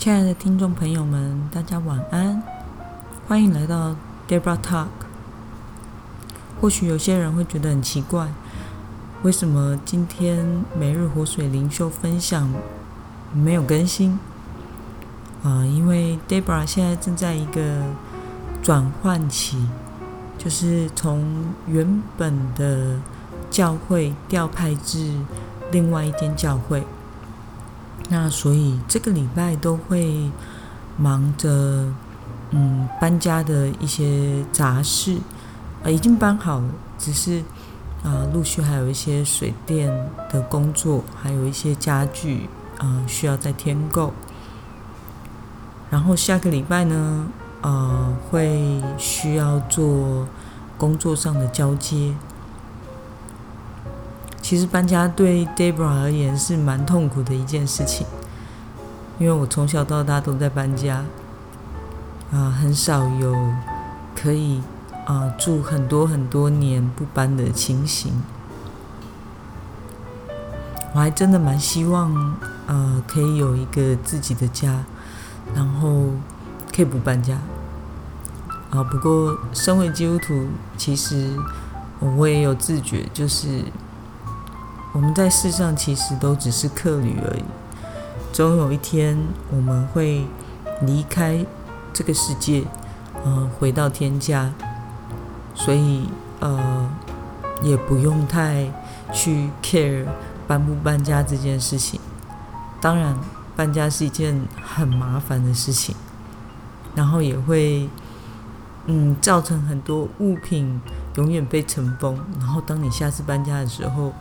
亲爱的听众朋友们，大家晚安，欢迎来到 Debra Talk。或许有些人会觉得很奇怪，为什么今天每日活水灵修分享没有更新？啊、呃，因为 Debra 现在正在一个转换期，就是从原本的教会调派至另外一间教会。那所以这个礼拜都会忙着，嗯，搬家的一些杂事，呃，已经搬好了，只是啊，陆续还有一些水电的工作，还有一些家具，呃，需要再添购。然后下个礼拜呢，呃，会需要做工作上的交接。其实搬家对 Debra 而言是蛮痛苦的一件事情，因为我从小到大都在搬家，啊、很少有可以啊、住很多很多年不搬的情形。我还真的蛮希望，呃，可以有一个自己的家，然后可以不搬家。啊，不过身为基督徒，其实我也有自觉，就是。我们在世上其实都只是客旅而已，总有一天我们会离开这个世界，呃，回到天家，所以呃，也不用太去 care 搬不搬家这件事情。当然，搬家是一件很麻烦的事情，然后也会嗯造成很多物品永远被尘封，然后当你下次搬家的时候。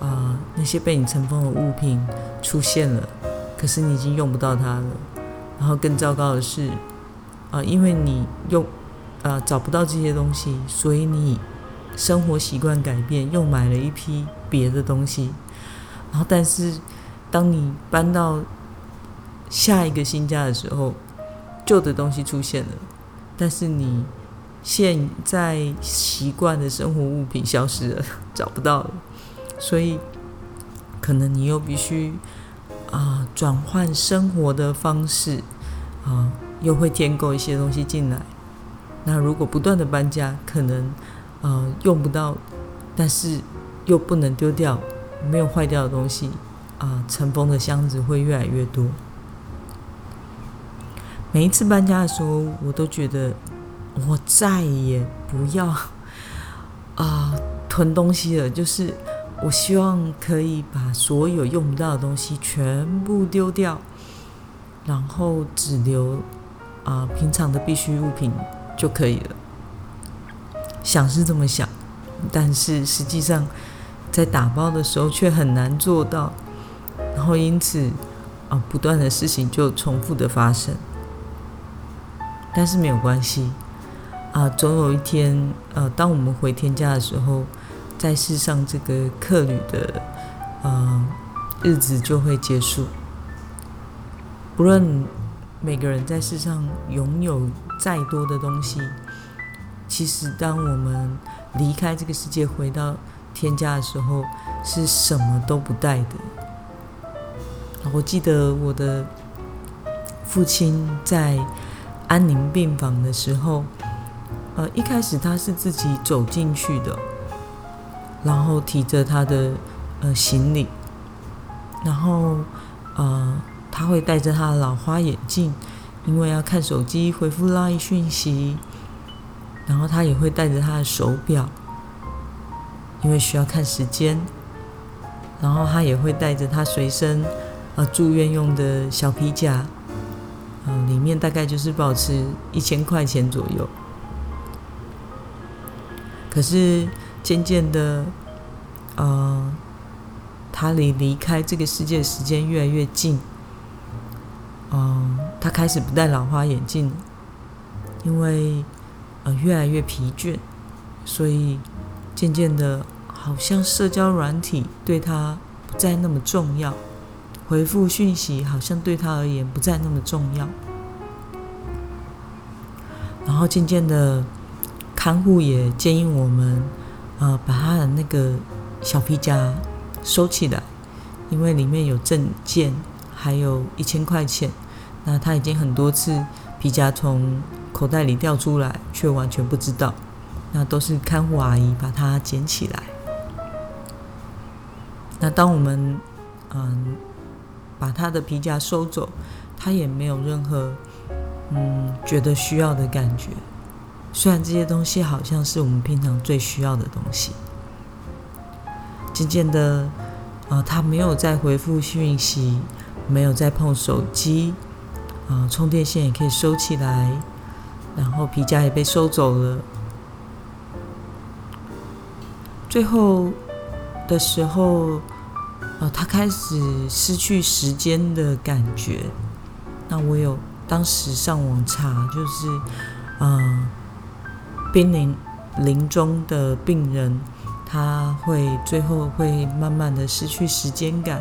啊、那些被你尘封的物品出现了，可是你已经用不到它了。然后更糟糕的是，啊、因为你用啊、找不到这些东西，所以你生活习惯改变，又买了一批别的东西。然后，但是当你搬到下一个新家的时候，旧的东西出现了，但是你现在习惯的生活物品消失了，找不到了。所以，可能你又必须啊转换生活的方式啊，又会添购一些东西进来。那如果不断的搬家，可能呃用不到，但是又不能丢掉，没有坏掉的东西啊，尘封的箱子会越来越多。每一次搬家的时候，我都觉得我再也不要啊囤东西了，就是。我希望可以把所有用不到的东西全部丢掉，然后只留啊、平常的必需物品就可以了。想是这么想，但是实际上在打包的时候却很难做到，然后因此啊、不断的事情就重复的发生。但是没有关系啊、总有一天呃，当我们回天家的时候。在世上，这个客旅的呃日子就会结束。不论每个人在世上拥有再多的东西，其实当我们离开这个世界，回到天家的时候，是什么都不带的。我记得我的父亲在安宁病房的时候，呃，一开始他是自己走进去的。然后提着他的呃行李，然后呃他会戴着他的老花眼镜，因为要看手机回复 LINE 讯息，然后他也会带着他的手表，因为需要看时间，然后他也会带着他随身呃住院用的小皮夹，呃里面大概就是保持一千块钱左右，可是。渐渐的，呃，他离离开这个世界的时间越来越近。嗯、他开始不戴老花眼镜，因为呃越来越疲倦，所以渐渐的，好像社交软体对他不再那么重要，回复讯息好像对他而言不再那么重要。然后渐渐的，看护也建议我们。呃，把他的那个小皮夹收起来，因为里面有证件，还有一千块钱，那他已经很多次皮夹从口袋里掉出来，却完全不知道。那都是看护阿姨把它捡起来。那当我们嗯把他的皮夹收走，他也没有任何嗯觉得需要的感觉。虽然这些东西好像是我们平常最需要的东西。渐渐的，啊，他没有再回复讯息，没有再碰手机。啊，充电线也可以收起来，然后皮夹也被收走了。最后的时候，啊，他开始失去时间的感觉。那我有当时上网查，就是，嗯，濒临临终的病人，他会最后会慢慢的失去时间感，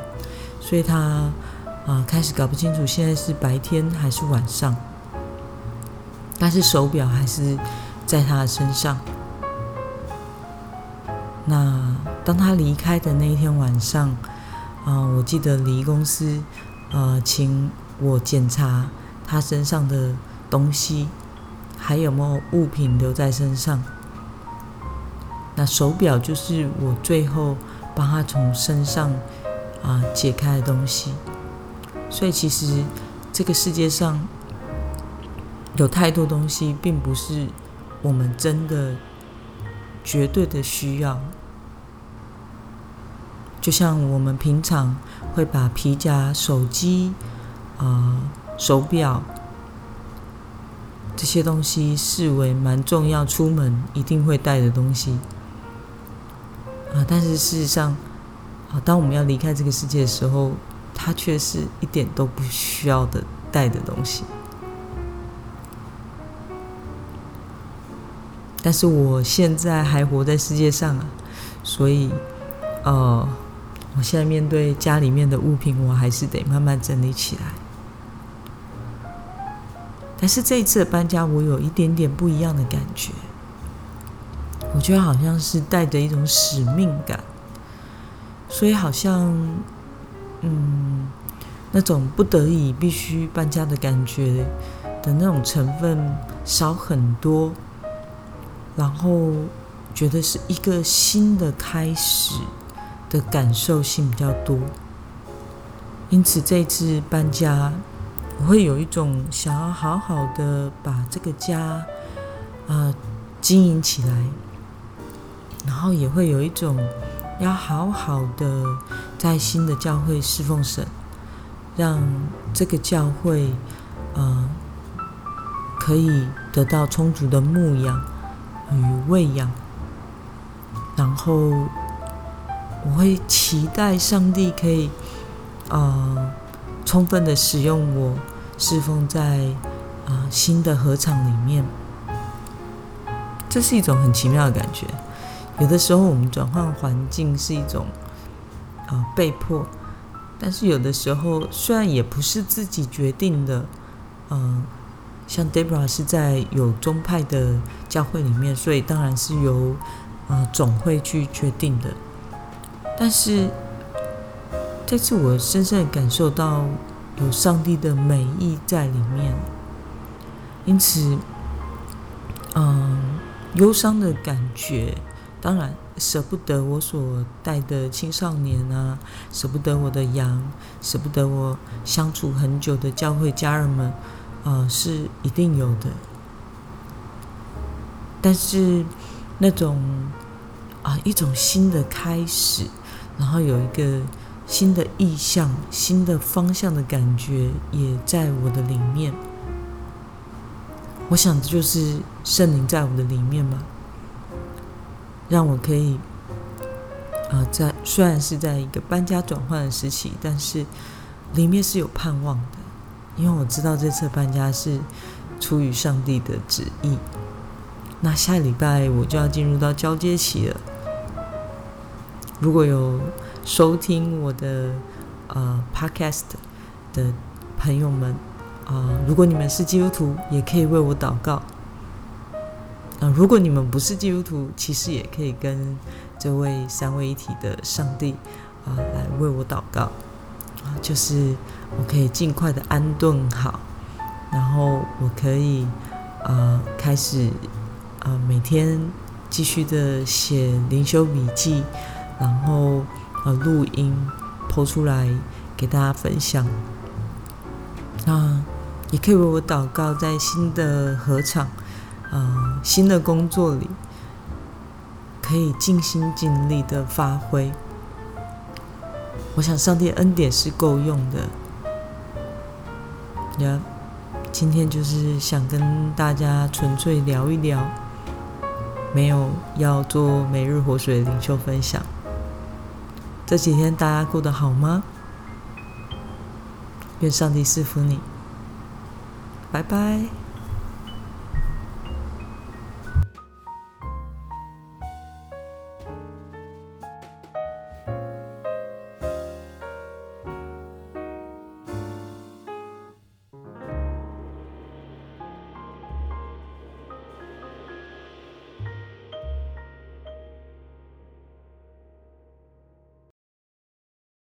所以他。啊，开始搞不清楚现在是白天还是晚上，但是手表还是在他的身上。那当他离开的那一天晚上，啊，我记得礼仪公司，呃，请我检查他身上的东西，还有没有物品留在身上。那手表就是我最后帮他从身上啊解开的东西。所以，其实这个世界上有太多东西，并不是我们真的绝对的需要。就像我们平常会把皮夹、手机、啊、手表这些东西视为蛮重要，出门一定会带的东西啊。但是事实上，啊，当我们要离开这个世界的时候，它却是一点都不需要的带的东西，但是我现在还活在世界上啊，所以，呃，我现在面对家里面的物品，我还是得慢慢整理起来。但是这一次搬家，我有一点点不一样的感觉，我觉得好像是带着一种使命感，所以好像。嗯，那种不得已必须搬家的感觉的那种成分少很多，然后觉得是一个新的开始的感受性比较多，因此这次搬家，我会有一种想要好好的把这个家啊、呃、经营起来，然后也会有一种。要好好的在新的教会侍奉神，让这个教会呃可以得到充足的牧养与喂养，然后我会期待上帝可以呃充分的使用我侍奉在啊、呃、新的合场里面，这是一种很奇妙的感觉。有的时候，我们转换环境是一种、呃、被迫，但是有的时候虽然也不是自己决定的，嗯、呃，像 Debra 是在有宗派的教会里面，所以当然是由、呃、总会去决定的。但是这次我深深感受到有上帝的美意在里面，因此，嗯、忧伤的感觉。当然舍不得我所带的青少年啊，舍不得我的羊，舍不得我相处很久的教会家人们，呃，是一定有的。但是那种啊、一种新的开始，然后有一个新的意向、新的方向的感觉，也在我的里面。我想这就是圣灵在我的里面嘛。让我可以，啊、在虽然是在一个搬家转换的时期，但是里面是有盼望的，因为我知道这次搬家是出于上帝的旨意。那下礼拜我就要进入到交接期了。如果有收听我的呃 podcast 的朋友们啊、如果你们是基督徒，也可以为我祷告。啊，如果你们不是基督徒，其实也可以跟这位三位一体的上帝啊来为我祷告啊，就是我可以尽快的安顿好然后我可以呃开始呃每天继续的写灵修笔记，然后呃录音 po 出来给大家分享。那也可以为我祷告，在新的合场，呃新的工作里，可以尽心尽力的发挥。我想上帝恩典是够用的。呀，今天就是想跟大家纯粹聊一聊，没有要做每日活水领袖分享。这几天大家过得好吗？愿上帝赐福你。拜拜。